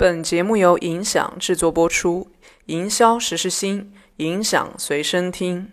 本节目由影响制作播出，营销时时新，影响随身听。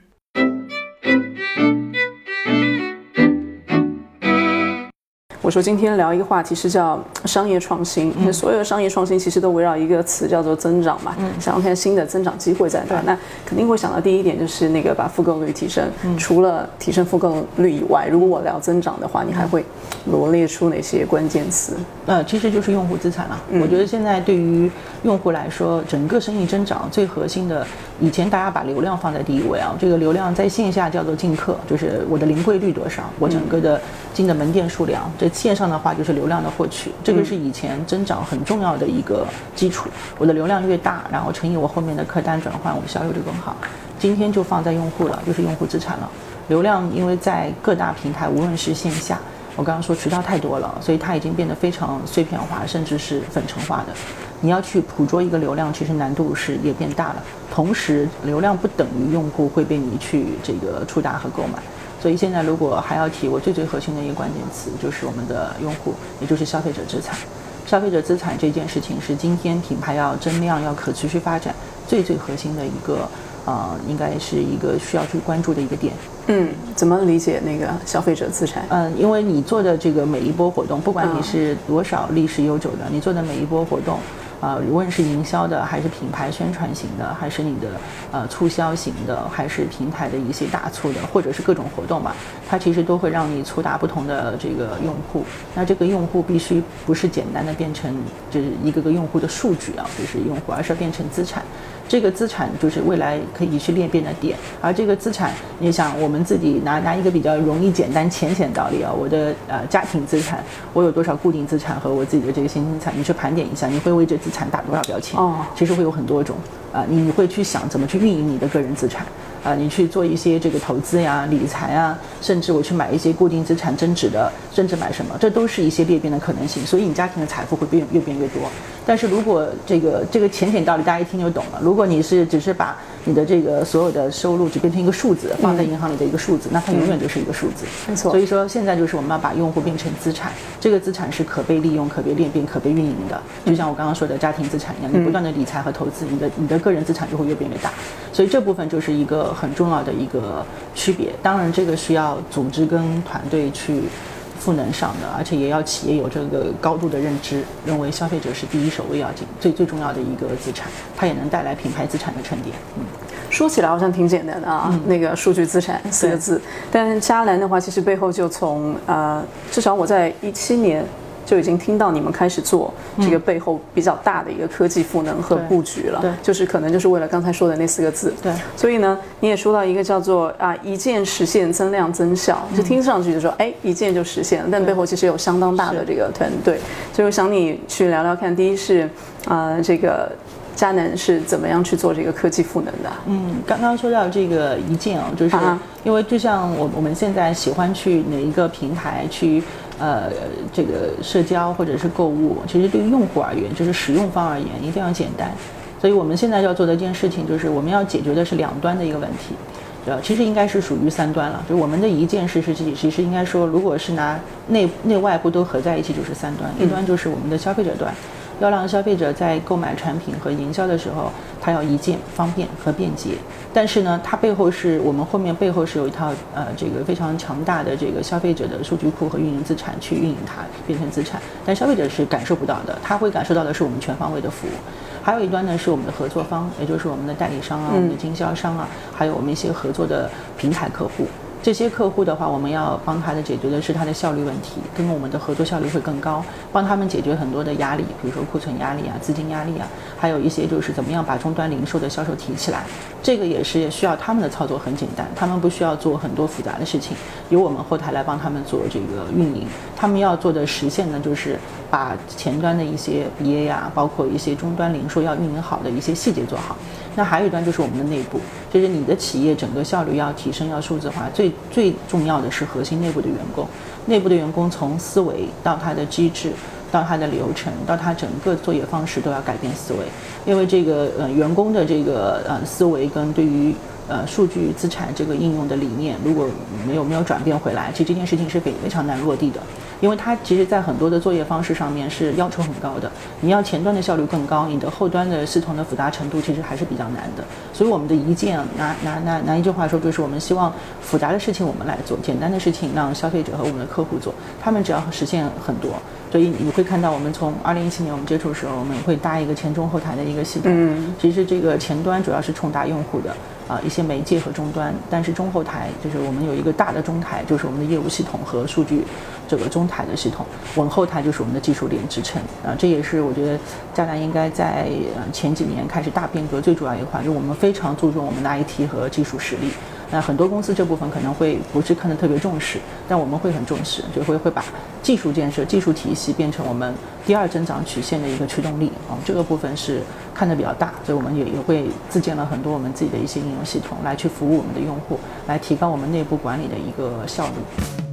我说今天聊一个话题是叫商业创新，所有的商业创新其实都围绕一个词叫做增长嘛，嗯想要看新的增长机会在哪，那肯定会想到第一点就是那个把复购率提升。除了提升复购率以外，如果我聊增长的话，你还会罗列出哪些关键词？呃，其实就是用户资产了。我觉得现在对于用户来说，整个生意增长最核心的，以前大家把流量放在第一位啊，这个流量在线下叫做进客，就是我的零柜率多少，我整个的进的门店数量这。线上的话就是流量的获取，这个是以前增长很重要的一个基础。我的流量越大，然后乘以我后面的客单转换，我销售就更好。今天就放在用户了，就是用户资产了。流量因为在各大平台，无论是线下，我刚刚说渠道太多了，所以它已经变得非常碎片化，甚至是粉尘化的。你要去捕捉一个流量，其实难度是也变大了。同时，流量不等于用户会被你去这个触达和购买。所以现在如果还要提我最最核心的一个关键词，就是我们的用户，也就是消费者资产。消费者资产这件事情是今天品牌要增量、要可持续发展最最核心的一个，呃，应该是一个需要去关注的一个点。嗯，怎么理解那个消费者资产？嗯，因为你做的这个每一波活动，不管你是多少历史悠久的，你做的每一波活动。啊，无论是营销的，还是品牌宣传型的，还是你的呃促销型的，还是平台的一些大促的，或者是各种活动吧，它其实都会让你触达不同的这个用户。那这个用户必须不是简单的变成就是一个个用户的数据啊，就是用户，而是要变成资产。这个资产就是未来可以去裂变的点，而这个资产，你想我们自己拿拿一个比较容易、简单、浅显道理啊，我的呃家庭资产，我有多少固定资产和我自己的这个现金资产，你去盘点一下，你会为这资产打多少标签？哦，其实会有很多种啊，你会去想怎么去运营你的个人资产。啊，你去做一些这个投资呀、理财啊，甚至我去买一些固定资产增值的，甚至买什么，这都是一些裂变的可能性。所以你家庭的财富会变越变越多。但是如果这个这个浅显道理大家一听就懂了，如果你是只是把你的这个所有的收入就变成一个数字，放在银行里的一个数字，那它永远就是一个数字。没错。所以说现在就是我们要把用户变成资产，这个资产是可被利用、可被裂变、可被运营的。就像我刚刚说的家庭资产一样，你不断的理财和投资，你的你的个人资产就会越变越大。所以这部分就是一个很重要的一个区别。当然，这个需要组织跟团队去赋能上的，而且也要企业有这个高度的认知，认为消费者是第一首位要紧、最最重要的一个资产，它也能带来品牌资产的沉淀。嗯。说起来好像挺简单的啊，那个数据资产四个字，但嘉兰的话其实背后就从呃，至少我在一七年就已经听到你们开始做这个背后比较大的一个科技赋能和布局了，对，就是可能就是为了刚才说的那四个字，对，所以呢，你也说到一个叫做啊一键实现增量增效，就听上去就说哎一键就实现了，但背后其实有相当大的这个团队，所以我想你去聊聊看，第一是啊这个。佳能是怎么样去做这个科技赋能的？嗯，刚刚说到这个一键啊，就是因为就像我我们现在喜欢去哪一个平台去呃这个社交或者是购物，其实对于用户而言，就是使用方而言一定要简单。所以我们现在要做的一件事情，就是我们要解决的是两端的一个问题，呃，其实应该是属于三端了。就我们的一件事是其其实应该说，如果是拿内内外部都合在一起，就是三端。一端就是我们的消费者端。要让消费者在购买产品和营销的时候，他要一键方便和便捷。但是呢，它背后是我们后面背后是有一套呃这个非常强大的这个消费者的数据库和运营资产去运营它变成资产。但消费者是感受不到的，他会感受到的是我们全方位的服务。还有一端呢是我们的合作方，也就是我们的代理商啊、我们的经销商啊，还有我们一些合作的平台客户。这些客户的话，我们要帮他的解决的是他的效率问题，跟我们的合作效率会更高，帮他们解决很多的压力，比如说库存压力啊、资金压力啊，还有一些就是怎么样把终端零售的销售提起来，这个也是需要他们的操作很简单，他们不需要做很多复杂的事情，由我们后台来帮他们做这个运营，他们要做的实现呢，就是把前端的一些 BA 啊，包括一些终端零售要运营好的一些细节做好。那还有一段就是我们的内部，就是你的企业整个效率要提升，要数字化，最最重要的是核心内部的员工。内部的员工从思维到他的机制，到他的流程，到他整个作业方式都要改变思维，因为这个呃员工的这个呃思维跟对于呃数据资产这个应用的理念如果没有没有转变回来，其实这件事情是非非常难落地的。因为它其实，在很多的作业方式上面是要求很高的。你要前端的效率更高，你的后端的系统的复杂程度其实还是比较难的。所以我们的一键拿拿拿拿一句话说，就是我们希望复杂的事情我们来做，简单的事情让消费者和我们的客户做，他们只要实现很多。所以你会看到，我们从二零一七年我们接触的时候，我们会搭一个前中后台的一个系统。嗯。其实这个前端主要是冲达用户的。啊，一些媒介和终端，但是中后台就是我们有一个大的中台，就是我们的业务系统和数据这个中台的系统，稳后台就是我们的技术链支撑。啊，这也是我觉得佳南应该在呃前几年开始大变革最主要一环，就我们非常注重我们的 IT 和技术实力。那很多公司这部分可能会不是看得特别重视，但我们会很重视，就会会把技术建设、技术体系变成我们第二增长曲线的一个驱动力啊。这个部分是看得比较大，所以我们也也会自建了很多我们自己的一些应用系统来去服务我们的用户，来提高我们内部管理的一个效率。